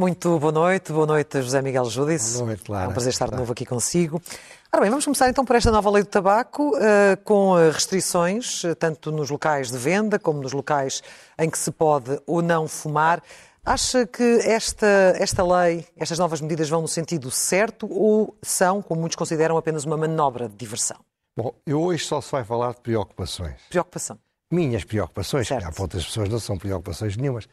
Muito boa noite, boa noite José Miguel Judice. Boa noite, Lara. É um prazer estar de novo aqui consigo. Ora bem, vamos começar então por esta nova lei do tabaco, uh, com restrições, uh, tanto nos locais de venda como nos locais em que se pode ou não fumar. Acha que esta, esta lei, estas novas medidas vão no sentido certo ou são, como muitos consideram, apenas uma manobra de diversão? Bom, eu hoje só se vai falar de preocupações. Preocupação. Minhas preocupações, Certo. que há outras pessoas não são preocupações nenhumas.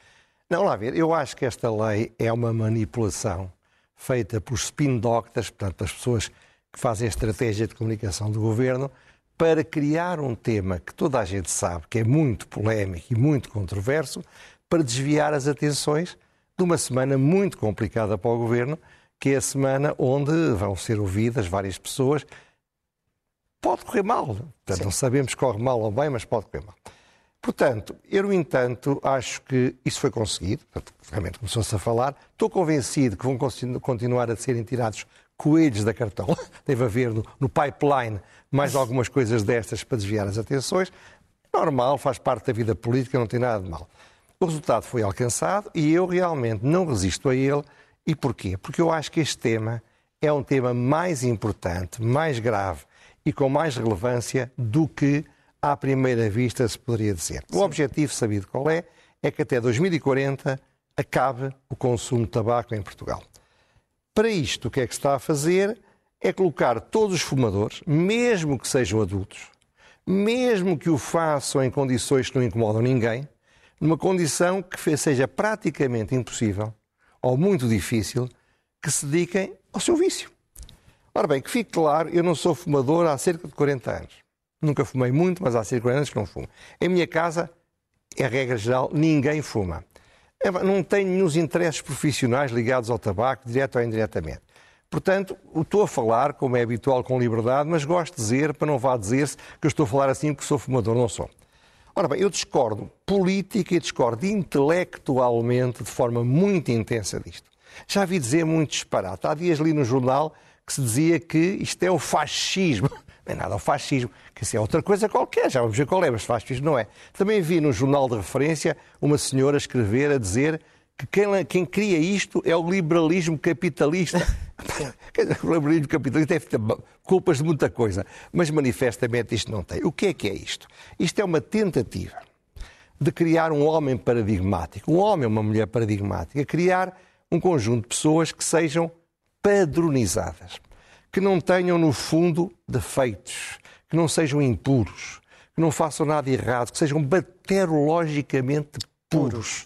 Não, lá ver, eu acho que esta lei é uma manipulação feita por spin doctors, portanto, as pessoas que fazem a estratégia de comunicação do governo, para criar um tema que toda a gente sabe que é muito polémico e muito controverso, para desviar as atenções de uma semana muito complicada para o governo, que é a semana onde vão ser ouvidas várias pessoas. Pode correr mal, portanto, não sabemos se corre mal ou bem, mas pode correr mal. Portanto, eu, no entanto, acho que isso foi conseguido, portanto, realmente começou-se a falar. Estou convencido que vão continu- continuar a serem tirados coelhos da cartola. Deve haver no, no pipeline mais algumas coisas destas para desviar as atenções. Normal, faz parte da vida política, não tem nada de mal. O resultado foi alcançado e eu realmente não resisto a ele. E porquê? Porque eu acho que este tema é um tema mais importante, mais grave e com mais relevância do que à primeira vista se poderia dizer. O objetivo sabido qual é? É que até 2040 acabe o consumo de tabaco em Portugal. Para isto, o que é que se está a fazer? É colocar todos os fumadores, mesmo que sejam adultos, mesmo que o façam em condições que não incomodam ninguém, numa condição que seja praticamente impossível ou muito difícil que se dediquem ao seu vício. Ora bem, que fique claro, eu não sou fumador há cerca de 40 anos. Nunca fumei muito, mas há cerca de 40 anos que não fumo. Em minha casa, é regra geral, ninguém fuma. É, Não tenho nenhum interesses profissionais ligados ao tabaco, direto ou indiretamente. Portanto, estou a falar, como é habitual, com liberdade, mas gosto de dizer, para não vá dizer-se que eu estou a falar assim porque sou fumador, não sou. Ora bem, eu discordo política e discordo intelectualmente de forma muito intensa disto. Já vi dizer muito disparate. Há dias li no jornal que se dizia que isto é o fascismo. Não é nada o fascismo, que isso é outra coisa qualquer, já vamos ver qual é, mas fascismo não é. Também vi no jornal de referência uma senhora escrever a dizer que quem, quem cria isto é o liberalismo capitalista. O liberalismo capitalista ter culpas de muita coisa, mas manifestamente isto não tem. O que é que é isto? Isto é uma tentativa de criar um homem paradigmático, um homem ou uma mulher paradigmática, criar um conjunto de pessoas que sejam padronizadas, que não tenham, no fundo, defeitos, que não sejam impuros, que não façam nada errado, que sejam bacteriologicamente puros.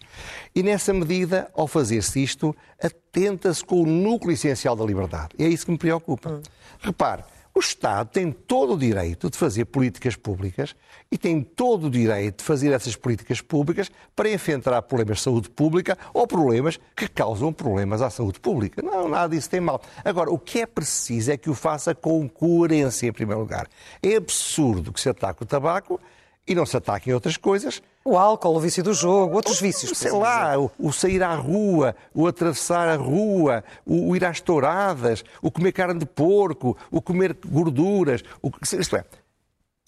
E nessa medida, ao fazer-se isto, atenta-se com o núcleo essencial da liberdade. E é isso que me preocupa. Repare, o Estado tem todo o direito de fazer políticas públicas e tem todo o direito de fazer essas políticas públicas para enfrentar problemas de saúde pública ou problemas que causam problemas à saúde pública. Não, nada disso tem mal. Agora, o que é preciso é que o faça com coerência, em primeiro lugar. É absurdo que se ataque o tabaco e não se ataquem outras coisas O álcool, o vício do jogo, outros vícios. Sei lá, o, o sair à rua, o atravessar a rua, o, o ir às touradas, o comer carne de porco, o comer gorduras. O, isto é,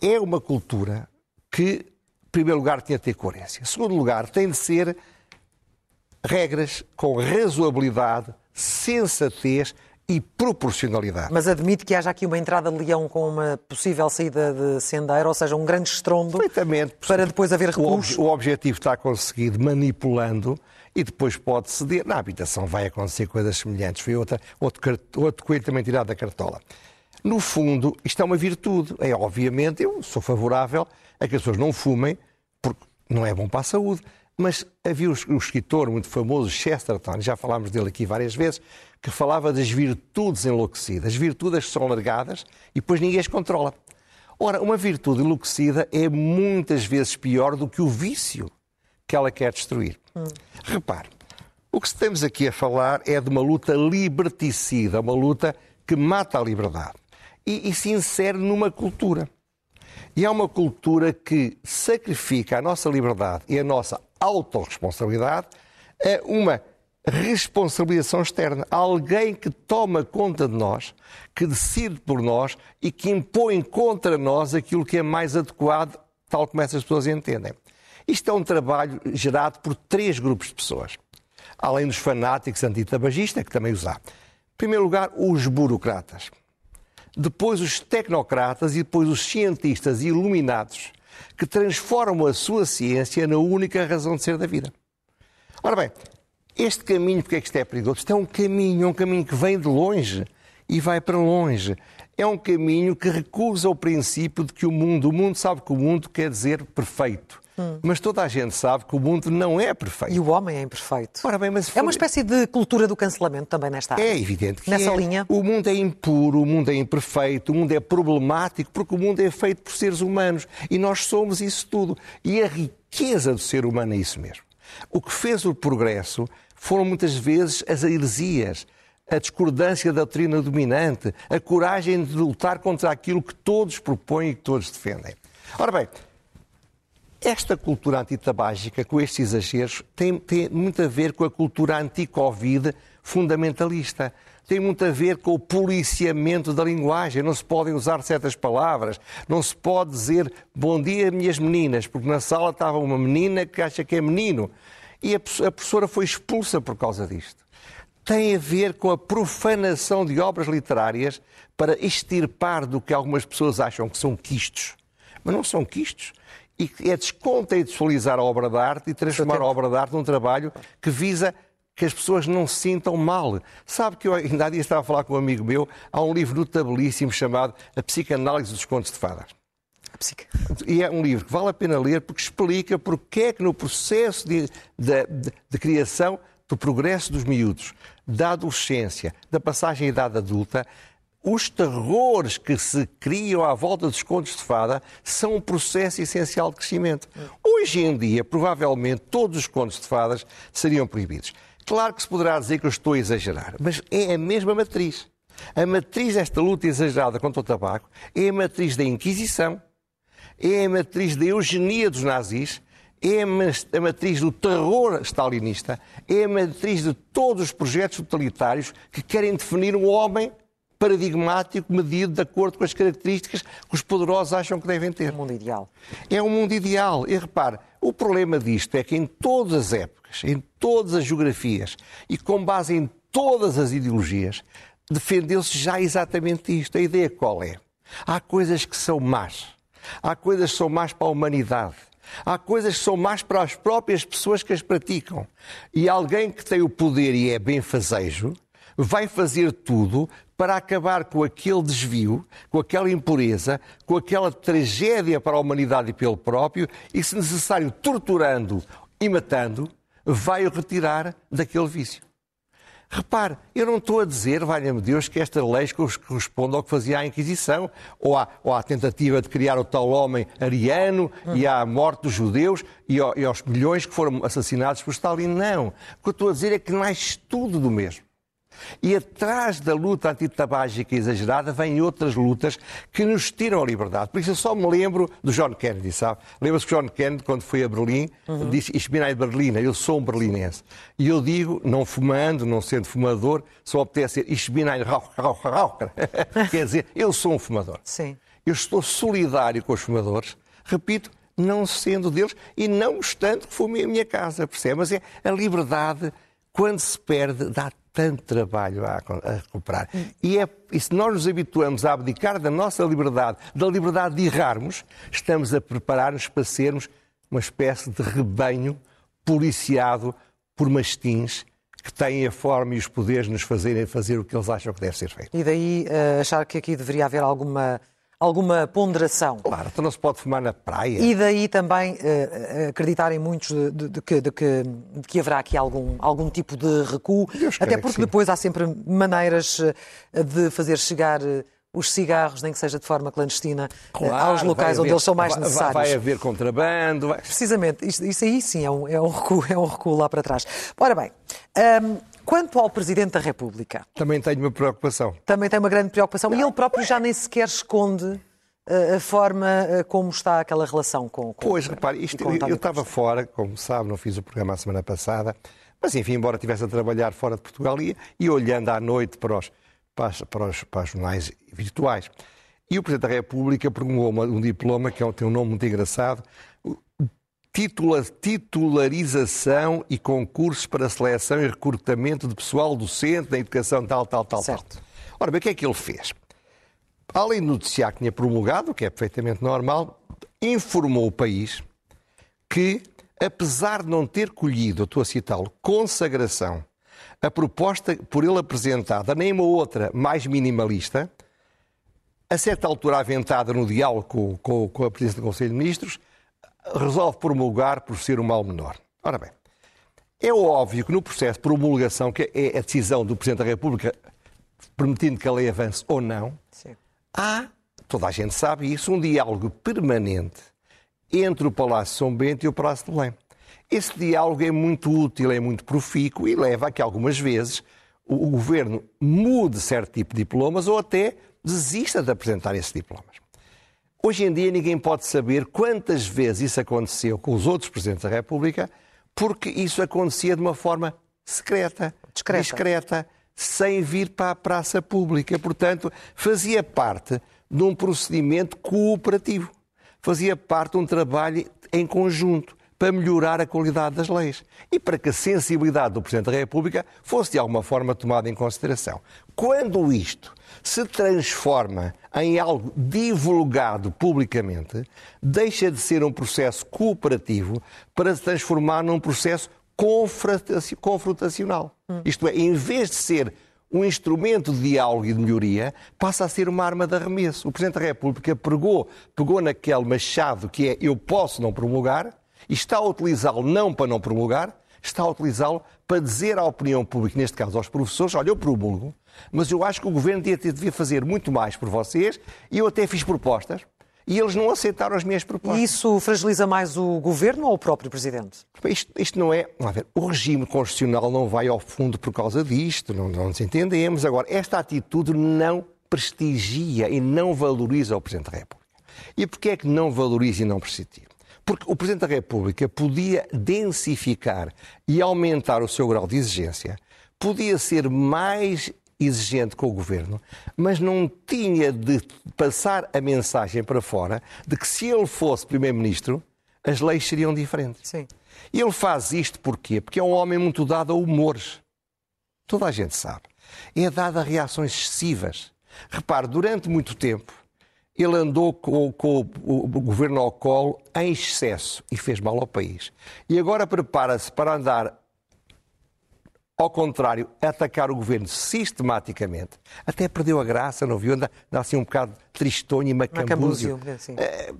é uma cultura que, em primeiro lugar, tinha de ter coerência. Em segundo lugar, tem de ser regras com razoabilidade, sensatez e proporcionalidade. Mas admite que haja aqui uma entrada de leão com uma possível saída de sendeiro, ou seja, um grande estrondo, para depois haver O, ob- o objetivo está conseguido manipulando e depois pode ceder. Na habitação vai acontecer coisas semelhantes. Foi outra, outro, outro coelho também tirado da cartola. No fundo, isto é uma virtude. É obviamente, eu sou favorável a que as pessoas não fumem, porque não é bom para a saúde. Mas havia o escritor muito famoso, Chesterton, já falámos dele aqui várias vezes, que falava das virtudes enlouquecidas. As virtudes são largadas e depois ninguém as controla. Ora, uma virtude enlouquecida é muitas vezes pior do que o vício que ela quer destruir. Repare, o que estamos aqui a falar é de uma luta liberticida, uma luta que mata a liberdade e, e se insere numa cultura. E é uma cultura que sacrifica a nossa liberdade e a nossa autorresponsabilidade a uma responsabilização externa. Alguém que toma conta de nós, que decide por nós e que impõe contra nós aquilo que é mais adequado, tal como essas pessoas entendem. Isto é um trabalho gerado por três grupos de pessoas. Além dos fanáticos antitabagistas, que também os há. Em primeiro lugar, os burocratas. Depois, os tecnocratas e depois os cientistas iluminados que transformam a sua ciência na única razão de ser da vida. Ora bem, este caminho, porque é que isto é perigoso? Isto é um caminho, é um caminho que vem de longe e vai para longe. É um caminho que recusa o princípio de que o mundo, o mundo sabe que o mundo quer dizer perfeito. Hum. Mas toda a gente sabe que o mundo não é perfeito. E o homem é imperfeito. Ora bem, mas. É uma espécie de cultura do cancelamento também nesta área. É evidente que Nessa é. linha. O mundo é impuro, o mundo é imperfeito, o mundo é problemático, porque o mundo é feito por seres humanos. E nós somos isso tudo. E a riqueza do ser humano é isso mesmo. O que fez o progresso foram muitas vezes as heresias, a discordância da doutrina dominante, a coragem de lutar contra aquilo que todos propõem e que todos defendem. Ora bem, esta cultura antitabágica, com estes exageros, tem, tem muito a ver com a cultura anti-Covid fundamentalista tem muito a ver com o policiamento da linguagem. Não se podem usar certas palavras. Não se pode dizer bom dia, minhas meninas, porque na sala estava uma menina que acha que é menino. E a professora foi expulsa por causa disto. Tem a ver com a profanação de obras literárias para extirpar do que algumas pessoas acham que são quistos. Mas não são quistos e é descontextualizar a obra de arte e transformar a obra de arte num trabalho que visa que as pessoas não se sintam mal. Sabe que eu ainda há dias estava a falar com um amigo meu, há um livro notabilíssimo chamado A Psicanálise dos Contos de Fadas. E é um livro que vale a pena ler porque explica porque é que no processo de, de, de, de criação do progresso dos miúdos, da adolescência, da passagem à idade adulta, os terrores que se criam à volta dos contos de fada são um processo essencial de crescimento. Hoje em dia, provavelmente, todos os contos de fadas seriam proibidos. Claro que se poderá dizer que eu estou a exagerar, mas é a mesma matriz. A matriz desta luta exagerada contra o tabaco é a matriz da Inquisição, é a matriz da eugenia dos nazis, é a matriz do terror stalinista, é a matriz de todos os projetos totalitários que querem definir um homem paradigmático medido de acordo com as características que os poderosos acham que devem ter. Um mundo ideal. É um mundo ideal. E repare, o problema disto é que em todas as épocas, em todas as geografias e com base em todas as ideologias, defendeu-se já exatamente isto. A ideia qual é? Há coisas que são más. Há coisas que são más para a humanidade. Há coisas que são más para as próprias pessoas que as praticam. E alguém que tem o poder e é benfazejo vai fazer tudo para acabar com aquele desvio, com aquela impureza, com aquela tragédia para a humanidade e pelo próprio, e, se necessário, torturando e matando, vai o retirar daquele vício. Repare, eu não estou a dizer, valha-me Deus, que esta lei corresponde ao que fazia a Inquisição, ou à, ou à tentativa de criar o tal homem ariano e à morte dos judeus e, ao, e aos milhões que foram assassinados por Stalin. Não. O que eu estou a dizer é que nasce tudo do mesmo. E atrás da luta antitabágica exagerada vêm outras lutas que nos tiram a liberdade. Por isso eu só me lembro do John Kennedy, sabe? Lembra-se que John Kennedy, quando foi a Berlim, uhum. disse Ich bin ein Berliner, eu sou um berlinense. E eu digo, não fumando, não sendo fumador, só obtece ser Ich bin ein Raucher. Quer dizer, eu sou um fumador. Sim. Eu estou solidário com os fumadores. Repito, não sendo deles e não gostando que fume a minha casa, percebe? Mas é a liberdade, quando se perde, dá tanto trabalho a, a recuperar. E, é, e se nós nos habituamos a abdicar da nossa liberdade, da liberdade de errarmos, estamos a preparar-nos para sermos uma espécie de rebanho policiado por mastins que têm a forma e os poderes de nos fazerem fazer o que eles acham que deve ser feito. E daí uh, achar que aqui deveria haver alguma alguma ponderação. Claro, então não se pode fumar na praia. E daí também uh, acreditarem muitos de, de, de, que, de, que, de, que, haverá aqui algum, algum tipo de recuo, Deus até porque depois há sempre maneiras eh, de fazer chegar os cigarros, nem que seja de forma clandestina, claro, aos locais haver, onde eles são mais necessários. Vai, vai haver contrabando. Vai... Precisamente, isso, isso, aí sim é um, é, um recuo, é um recuo lá para trás. Ora bem, um, Quanto ao Presidente da República. Também tenho uma preocupação. Também tem uma grande preocupação. E ele próprio já nem sequer esconde eh, a forma eh, como está aquela relação com. com pois, repare, isto, eu, eu estava fora, como sabe, não fiz o programa a semana passada, Mas, enfim, embora estivesse a trabalhar fora de Portugal, ia, e olhando à noite para os, para, os, para, os, para os jornais virtuais. E o Presidente da República promulgou um diploma que é tem um nome muito engraçado, titula, titularização e concursos para seleção e recrutamento de pessoal docente da educação tal, tal, tal, certo. tal. Ora bem, o que é que ele fez? Além de noticiar que tinha promulgado, o que é perfeitamente normal, informou o país que, apesar de não ter colhido, estou a citá-lo, consagração, a proposta por ele apresentada, nem uma outra mais minimalista, a certa altura aventada no diálogo com, com, com a presidência do Conselho de Ministros, resolve promulgar por ser o mal menor. Ora bem, é óbvio que no processo de promulgação, que é a decisão do Presidente da República, permitindo que a lei avance ou não, Sim. há, toda a gente sabe isso, um diálogo permanente entre o Palácio São Bento e o Palácio de Belém. Esse diálogo é muito útil, é muito profícuo e leva a que algumas vezes o governo mude certo tipo de diplomas ou até desista de apresentar esses diplomas. Hoje em dia ninguém pode saber quantas vezes isso aconteceu com os outros presidentes da República, porque isso acontecia de uma forma secreta, discreta, discreta sem vir para a praça pública. Portanto, fazia parte de um procedimento cooperativo, fazia parte de um trabalho em conjunto para melhorar a qualidade das leis e para que a sensibilidade do Presidente da República fosse de alguma forma tomada em consideração. Quando isto se transforma em algo divulgado publicamente, deixa de ser um processo cooperativo para se transformar num processo confrontacional. Hum. Isto é, em vez de ser um instrumento de diálogo e de melhoria, passa a ser uma arma de arremesso. O Presidente da República pegou, pegou naquele machado que é eu posso não promulgar e está a utilizá-lo não para não promulgar, está a utilizá-lo para dizer à opinião pública, neste caso aos professores, olha, eu promulgo, mas eu acho que o governo devia fazer muito mais por vocês e eu até fiz propostas e eles não aceitaram as minhas propostas. E isso fragiliza mais o governo ou o próprio presidente? Isto, isto não é. Vamos ver, o regime constitucional não vai ao fundo por causa disto, não, não nos entendemos. Agora, esta atitude não prestigia e não valoriza o Presidente da República. E porquê é que não valoriza e não prestigia? Porque o Presidente da República podia densificar e aumentar o seu grau de exigência, podia ser mais exigente com o governo, mas não tinha de passar a mensagem para fora de que se ele fosse primeiro-ministro, as leis seriam diferentes. Sim. E ele faz isto porquê? Porque é um homem muito dado a humores. Toda a gente sabe. É dado a reações excessivas. Repare, durante muito tempo, ele andou com, com o, governo ao colo em excesso e fez mal ao país. E agora prepara-se para andar ao contrário, atacar o governo sistematicamente, até perdeu a graça, não viu? Anda, anda assim um bocado tristonho e macambúzio. macambúzio é,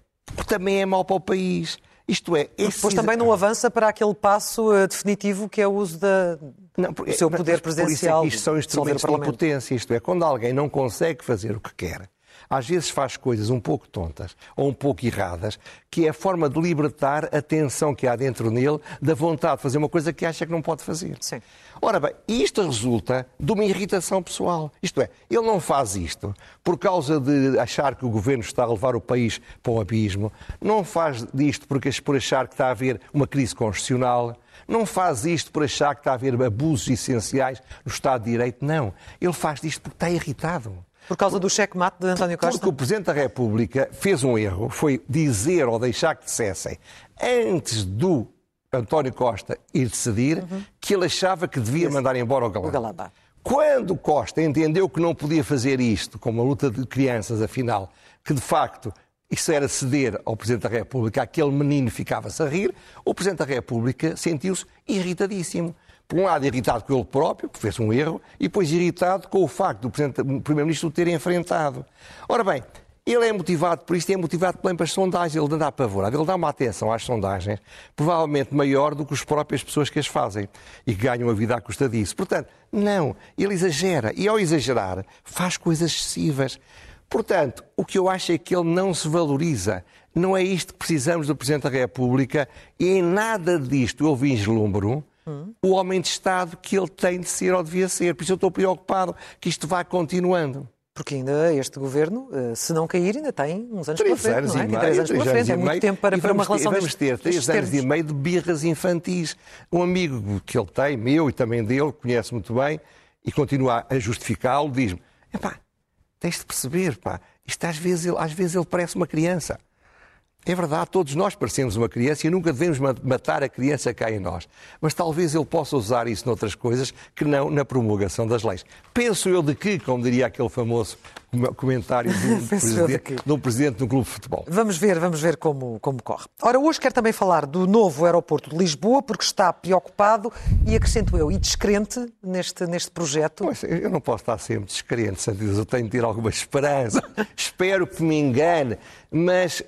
também é mau para o país. Isto é, esse... Depois também não avança para aquele passo uh, definitivo que é o uso da, não, por, do seu poder presidencial. Por isso é que isto são instrumentos de impotência. Isto é, quando alguém não consegue fazer o que quer, às vezes faz coisas um pouco tontas ou um pouco erradas, que é a forma de libertar a tensão que há dentro nele, da vontade de fazer uma coisa que acha que não pode fazer. Sim. Ora bem, isto resulta de uma irritação pessoal. Isto é, ele não faz isto por causa de achar que o governo está a levar o país para um abismo, não faz isto porque, por achar que está a haver uma crise constitucional, não faz isto por achar que está a haver abusos essenciais no Estado de Direito, não. Ele faz isto porque está irritado. Por causa do cheque-mate de António Costa? Porque o Presidente da República fez um erro, foi dizer ou deixar que dissessem, antes do António Costa ir decidir, uhum. que ele achava que devia mandar embora o Galamba. O Galamba. Quando Costa entendeu que não podia fazer isto, com uma luta de crianças, afinal, que de facto isso era ceder ao Presidente da República, aquele menino ficava-se a rir, o Presidente da República sentiu-se irritadíssimo por um lado, irritado com ele próprio, que fez um erro, e depois irritado com o facto do Primeiro-Ministro o ter enfrentado. Ora bem, ele é motivado por isto, é motivado pelas sondagens, ele anda apavorado, ele dá uma atenção às sondagens, provavelmente maior do que as próprias pessoas que as fazem e que ganham a vida à custa disso. Portanto, não, ele exagera e ao exagerar faz coisas excessivas. Portanto, o que eu acho é que ele não se valoriza. Não é isto que precisamos do Presidente da República e em nada disto eu vislumbro hum. o homem de Estado que ele tem de ser ou devia ser. Por isso eu estou preocupado que isto vá continuando. Porque ainda este governo, eh, se não cair, ainda tem uns anos três pela frente. Anos não é? e meio, três anos pela frente. É muito tempo para, para uma relação ter, Vamos ter três anos e meio de birras infantis. Um amigo que ele tem, meu e também dele, conhece muito bem, e continua a justificá-lo, diz-me: pá, tens de perceber, pá, isto às vezes, ele, às vezes ele parece uma criança. É verdade, todos nós parecemos uma criança e nunca devemos matar a criança cá em nós. Mas talvez ele possa usar isso noutras coisas que não na promulgação das leis. Penso eu de que, como diria aquele famoso comentário de um, presidente, de um presidente de um clube de futebol. Vamos ver, vamos ver como, como corre. Ora, hoje quero também falar do novo aeroporto de Lisboa, porque está preocupado e, acrescento eu, e descrente neste, neste projeto. Pois, eu não posso estar sempre descrente, Santos. Eu tenho de ter alguma esperança. Espero que me engane. Mas uh,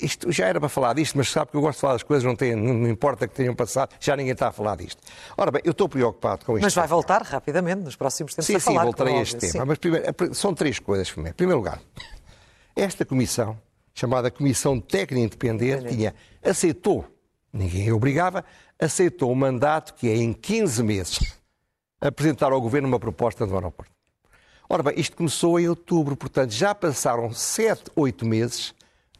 isto já era para falar disto, mas sabe que eu gosto de falar das coisas, não, tem, não importa que tenham passado, já ninguém está a falar disto. Ora bem, eu estou preocupado com isto. Mas vai voltar rapidamente nos próximos tempos sim, a falar. Sim, voltarei a este tema. Sim. Mas primeiro, são três coisas. Em primeiro lugar, esta comissão, chamada Comissão Técnica Independente, tinha, aceitou, ninguém obrigava, aceitou o mandato que é em 15 meses apresentar ao Governo uma proposta do aeroporto. Ora bem, isto começou em outubro, portanto já passaram 7, 8 meses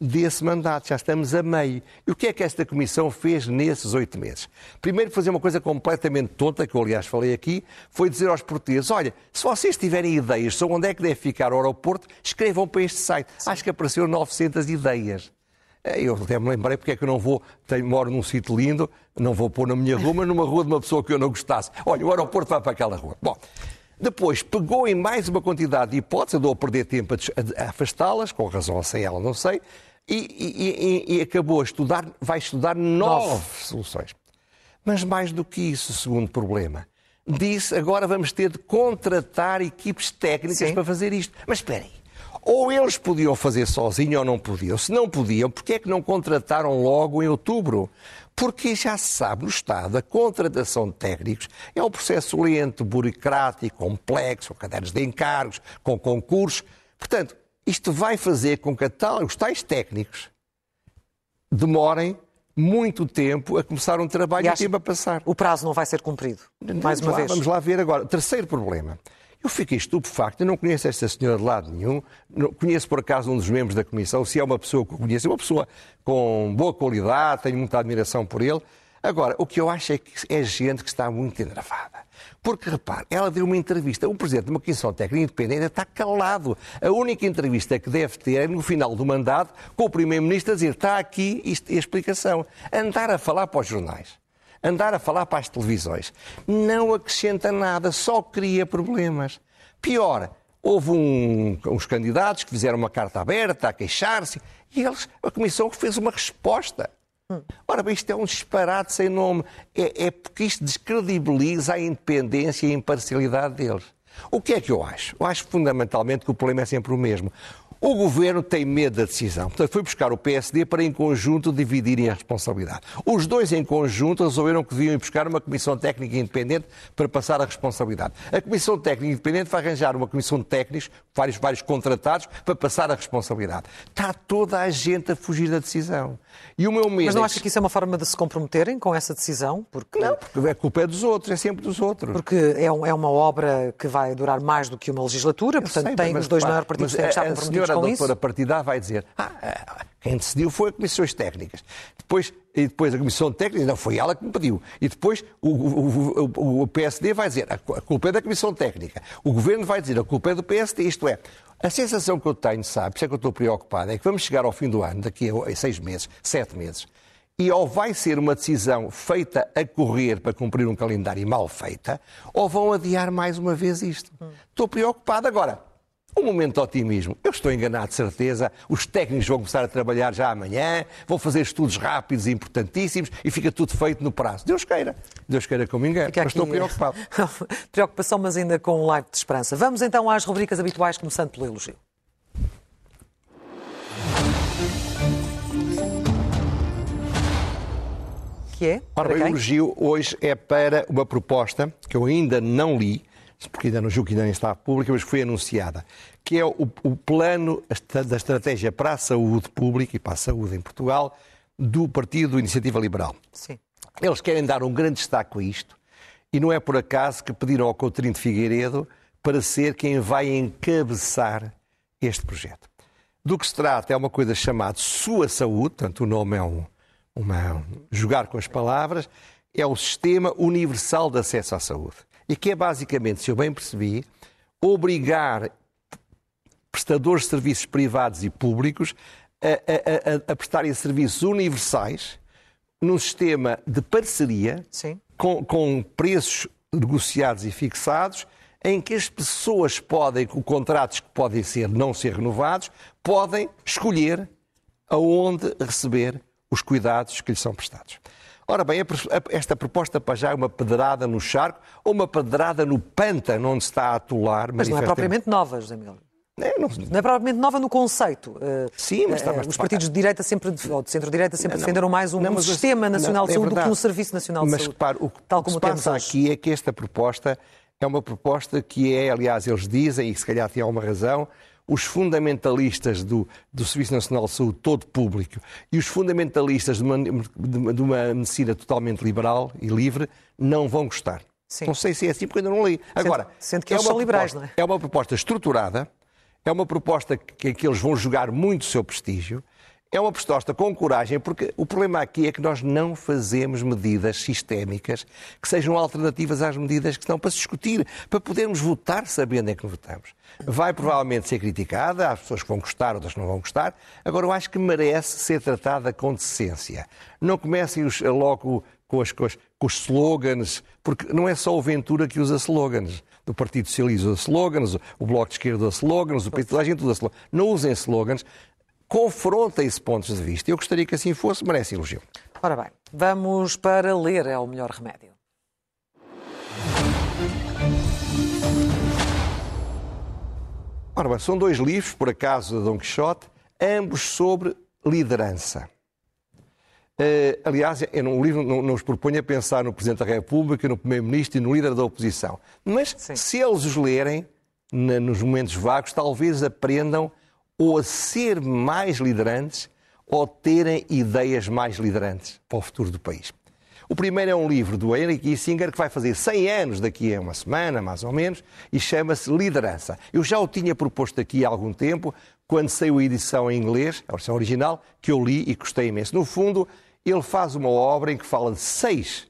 desse mandato. Já estamos a meio. E o que é que esta Comissão fez nesses oito meses? Primeiro, fazer uma coisa completamente tonta, que eu aliás falei aqui, foi dizer aos portugueses: olha, se vocês tiverem ideias sobre onde é que deve ficar o aeroporto, escrevam para este site. Sim. Acho que apareceram 900 ideias. É, eu até me lembrei porque é que eu não vou, tenho, moro num sítio lindo, não vou pôr na minha rua, mas numa rua de uma pessoa que eu não gostasse. Olha, o aeroporto vai para aquela rua. Bom, depois pegou em mais uma quantidade de hipóteses, andou a perder tempo a afastá-las, com razão ou sem ela, não sei, e, e, e, acabou a estudar, vai estudar nove, nove soluções. Mas mais do que isso, o segundo problema, disse agora vamos ter de contratar equipes técnicas Sim. para fazer isto. Mas esperem, ou eles podiam fazer sozinhos ou não podiam. Se não podiam, porquê é que não contrataram logo em outubro? Porque já se sabe no Estado, a contratação de técnicos é um processo lento, burocrático, complexo, com cadernos de encargos, com concursos. Portanto, isto vai fazer com que os tais técnicos demorem muito tempo a começar um trabalho e, e tempo a passar. O prazo não vai ser cumprido, mais uma lá, vez. Vamos lá ver agora. Terceiro problema. Eu fiquei estupefacto, eu não conheço esta senhora de lado nenhum, não, conheço por acaso um dos membros da Comissão, se é uma pessoa que eu conheço, é uma pessoa com boa qualidade, tenho muita admiração por ele. Agora, o que eu acho é que é gente que está muito enravada. Porque, repare, ela deu uma entrevista. O presidente de uma comissão técnica independente está calado. A única entrevista que deve ter é no final do mandato, com o primeiro-ministro a dizer está aqui isto, a explicação. Andar a falar para os jornais, andar a falar para as televisões, não acrescenta nada, só cria problemas. Pior, houve um, uns candidatos que fizeram uma carta aberta a queixar-se e eles, a comissão fez uma resposta. Ora bem, isto é um disparate sem nome. É, é porque isto descredibiliza a independência e a imparcialidade deles. O que é que eu acho? Eu acho fundamentalmente que o problema é sempre o mesmo. O governo tem medo da decisão. Portanto, foi buscar o PSD para, em conjunto, dividirem a responsabilidade. Os dois, em conjunto, resolveram que deviam ir buscar uma comissão técnica independente para passar a responsabilidade. A comissão técnica independente vai arranjar uma comissão de técnicos, vários, vários contratados, para passar a responsabilidade. Está toda a gente a fugir da decisão. E o meu medo Mas não é acha que isso é uma forma de se comprometerem com essa decisão? Porque... Não, porque a culpa é dos outros, é sempre dos outros. Porque é, um, é uma obra que vai durar mais do que uma legislatura, portanto sei, tem os dois maiores partidos que estar comprometidos. A doutora partidar vai dizer, ah, quem decidiu foi a comissões técnicas. Depois, e depois a comissão técnica, não foi ela que me pediu. E depois o, o, o, o PSD vai dizer, a culpa é da comissão técnica. O governo vai dizer, a culpa é do PSD. Isto é, a sensação que eu tenho, sabe, isso é que eu estou preocupado, é que vamos chegar ao fim do ano, daqui a seis meses, sete meses, e ou vai ser uma decisão feita a correr para cumprir um calendário mal feita, ou vão adiar mais uma vez isto. Hum. Estou preocupado agora. Um momento de otimismo. Eu estou enganado, de certeza. Os técnicos vão começar a trabalhar já amanhã, vão fazer estudos rápidos e importantíssimos e fica tudo feito no prazo. Deus queira. Deus queira que eu me engane. Mas estou preocupado. Preocupação, mas ainda com um live de esperança. Vamos então às rubricas habituais, começando pelo elogio. Que é? Ora, o elogio hoje é para uma proposta que eu ainda não li, porque ainda não julgo que ainda nem está pública, mas foi anunciada, que é o, o plano da estratégia para a saúde pública e para a saúde em Portugal do Partido Iniciativa Liberal. Sim. Eles querem dar um grande destaque a isto e não é por acaso que pediram ao Coutinho de Figueiredo para ser quem vai encabeçar este projeto. Do que se trata é uma coisa chamada Sua Saúde, portanto o nome é um, uma, jogar com as palavras, é o Sistema Universal de Acesso à Saúde. E que é basicamente, se eu bem percebi, obrigar prestadores de serviços privados e públicos a, a, a, a prestarem serviços universais num sistema de parceria com, com, preços negociados e fixados, em que as pessoas podem, com contratos que podem ser não ser renovados, podem escolher aonde receber os cuidados que lhes são prestados. Ora bem, esta proposta para já é uma pedrada no charco ou uma pedrada no pântano onde está a atolar. Mas não é propriamente nova, José Miguel. É, não... não... é propriamente nova no conceito. Eh, Sim, mas está uh, Os partidos de direita sempre, ou de centro-direita sempre não, defenderam mais um, não, um sistema nacional de é saúde é do que um serviço nacional de mas, saúde. Mas, o que, tal como o que se passa aqui é que esta proposta é uma proposta que é, aliás, eles dizem, e se calhar têm alguma razão, os fundamentalistas do, do Serviço Nacional de Saúde todo público e os fundamentalistas de uma, de uma medicina totalmente liberal e livre não vão gostar. Sim. Não sei se é assim porque ainda não li. Agora, sendo, que é eles são liberais, não é? É uma proposta estruturada, é uma proposta que, que eles vão jogar muito o seu prestígio, é uma proposta com coragem, porque o problema aqui é que nós não fazemos medidas sistémicas que sejam alternativas às medidas que estão para se discutir, para podermos votar sabendo em que votamos. Vai provavelmente ser criticada, há pessoas que vão gostar, outras que não vão gostar. Agora, eu acho que merece ser tratada com decência. Não comecem logo com, as, com, com os slogans, porque não é só o Ventura que usa slogans. Do Partido Socialista usa slogans, o Bloco de Esquerda usa slogans, o Partido da gente usa slogans. Não usem slogans, confronta esses pontos de vista. Eu gostaria que assim fosse, merece elogio. Ora bem, vamos para ler é o melhor remédio. Ora bem, são dois livros, por acaso, de Dom Quixote, ambos sobre liderança. Uh, aliás, eu, o livro não, não os proponho a pensar no Presidente da República, no Primeiro-Ministro e no líder da oposição. Mas Sim. se eles os lerem, na, nos momentos vagos, talvez aprendam ou a ser mais liderantes ou terem ideias mais liderantes para o futuro do país. O primeiro é um livro do Henry Kissinger que vai fazer 100 anos daqui a uma semana, mais ou menos, e chama-se Liderança. Eu já o tinha proposto aqui há algum tempo, quando saiu a edição em inglês, a versão original, que eu li e gostei imenso. No fundo, ele faz uma obra em que fala de seis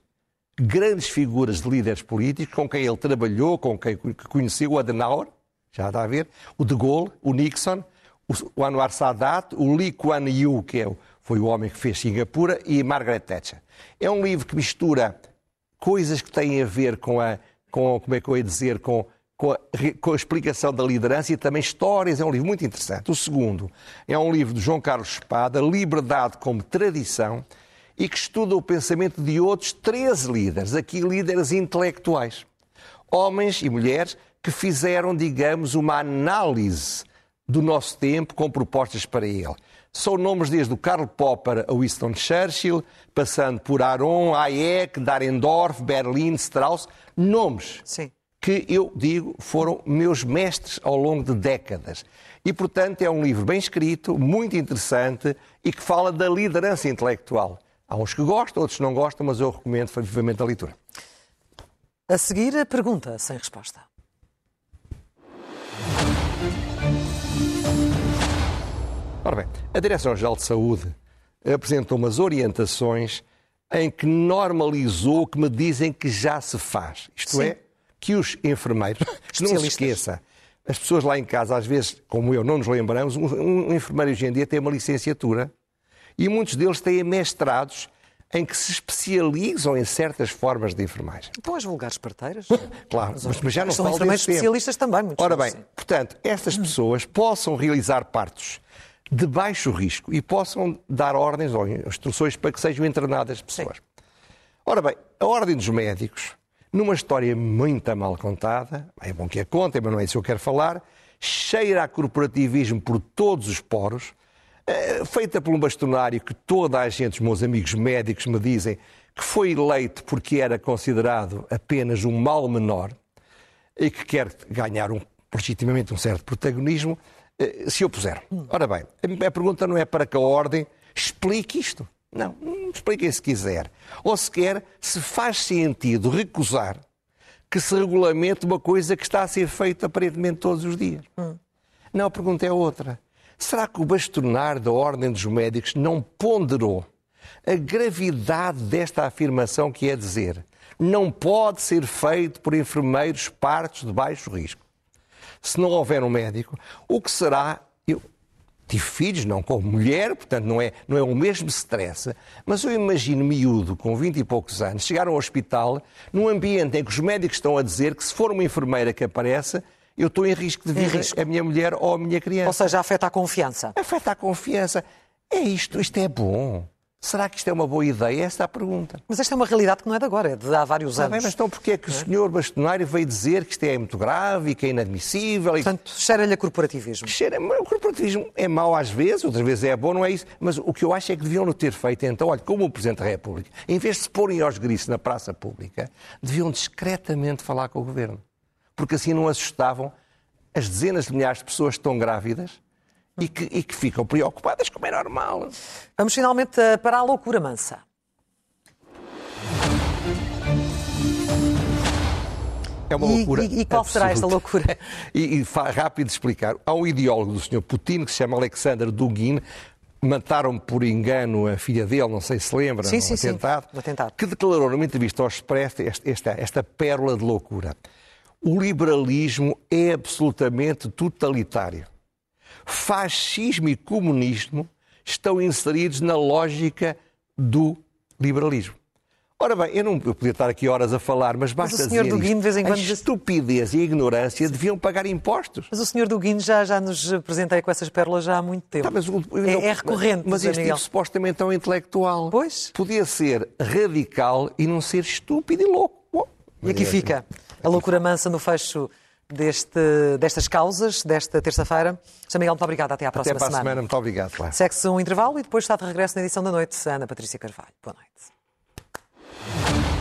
grandes figuras de líderes políticos com quem ele trabalhou, com quem conheceu o Adenauer, já está a ver, o De Gaulle, o Nixon, o Anwar Sadat, o Lee Kuan Yew, que é, foi o homem que fez Singapura, e Margaret Thatcher. É um livro que mistura coisas que têm a ver com a, com, como é que eu ia dizer, com, com a, com a, explicação da liderança e também histórias. É um livro muito interessante. O segundo é um livro de João Carlos Espada, Liberdade como Tradição, e que estuda o pensamento de outros 13 líderes, aqui líderes intelectuais. Homens e mulheres que fizeram, digamos, uma análise do nosso tempo com propostas para ele. São nomes desde o Karl Popper a Winston Churchill, passando por Aron, Hayek, Dahrendorf, Berlin, Strauss, nomes Sim. que eu digo foram meus mestres ao longo de décadas. E, portanto, é um livro bem escrito, muito interessante e que fala da liderança intelectual. Há uns que gostam, outros não gostam, mas eu recomendo vivamente a leitura. A seguir, a pergunta sem resposta. Ora bem, a Direção-Geral de Saúde apresentou umas orientações em que normalizou o que me dizem que já se faz. Isto Sim. é, que os enfermeiros, não se esqueça, as pessoas lá em casa, às vezes, como eu, não nos lembramos, um, enfermeiro hoje em dia tem uma licenciatura e muitos deles têm mestrados em que se especializam em certas formas de enfermagem. Então as vulgares parteiras? claro, mas, mas, já não São enfermeiros especialistas também, muitos Ora bem, assim. portanto, estas pessoas possam realizar partos de baixo risco e possam dar ordens ou instruções para que sejam internadas pessoas. Sim. Ora bem, a Ordem dos Médicos, numa história muito mal contada, é bom que a contem, mas não é isso que eu quero falar, cheira a corporativismo por todos os poros, eh, feita por um bastonário que toda a gente, os meus amigos médicos, me dizem que foi eleito porque era considerado apenas um mal menor e que quer ganhar um, legitimamente um certo protagonismo, se opuseram. Ora bem, a pergunta não é para que a Ordem explique isto. Não, expliquem se quiser. Ou sequer se faz sentido recusar que se regulamente uma coisa que está a ser feita aparentemente todos os dias. Hum. Não, a pergunta é outra. Será que o bastonar da Ordem dos Médicos não ponderou a gravidade desta afirmação que é dizer não pode ser feito por enfermeiros partos de baixo risco? Se não houver um médico, o que será eu tive filhos, não como mulher, portanto não é, não é o mesmo stress, mas eu imagino miúdo com 20 e poucos anos chegar ao hospital num ambiente em que os médicos estão a dizer que se for uma enfermeira que apareça, eu estou em risco de vida, a minha mulher ou a minha criança. Ou seja, afeta a confiança. Afeta a confiança. É isto, isto é bom. Será que isto é uma boa ideia? Esta é a pergunta. Mas esta é uma realidade que não é de agora, é de há vários anos. Bem, mas então porquê é que o senhor bastonário veio dizer que isto é muito grave e que é inadmissível? Portanto, cheira-lhe a corporativismo. Cheira, o corporativismo é mau às vezes, outras vezes é bom, não é isso. Mas o que eu acho é que deviam ter feito, então, olha, como o Presidente da República, em vez de se porem aos gritos na praça pública, deviam discretamente falar com o Governo. Porque assim não assustavam as dezenas de milhares de pessoas que estão grávidas e que, e que ficam preocupadas, como é normal. Vamos finalmente eh, para a loucura mansa. É uma loucura. E, e qual absoluta. será esta loucura? E, e rápido de explicar. Há um ideólogo do Sr. Putin que se chama Alexander Dugin. Mataram por engano a filha dele, não sei se lembra, sim, no sim, atentado, sim, atentado, que declarou numa entrevista ao Expresso esta, esta, esta pérola de loucura. O liberalismo é absolutamente totalitário fascismo e comunismo estão inseridos na lógica do liberalismo. Ora bem, eu não eu podia estar aqui horas a falar, mas basta mas o senhor dizer Duguin, de vez em quando... a estupidez e a ignorância deviam pagar impostos. Mas o senhor Duguin já, já nos apresentei com essas pérolas já há muito tempo. Tá, mas, é, é, recorrente. Mas este tipo supostamente é um intelectual. Pois. Podia ser radical e não ser estúpido e louco. Bom, e aqui fica a loucura mansa no fecho deste, destas causas, desta terça-feira. Sr. Miguel, muito obrigado. Até à próxima Até semana. semana. Muito obrigado. Claro. Segue-se um intervalo e depois está de regresso na edição da noite. Ana Patrícia Carvalho. Boa noite.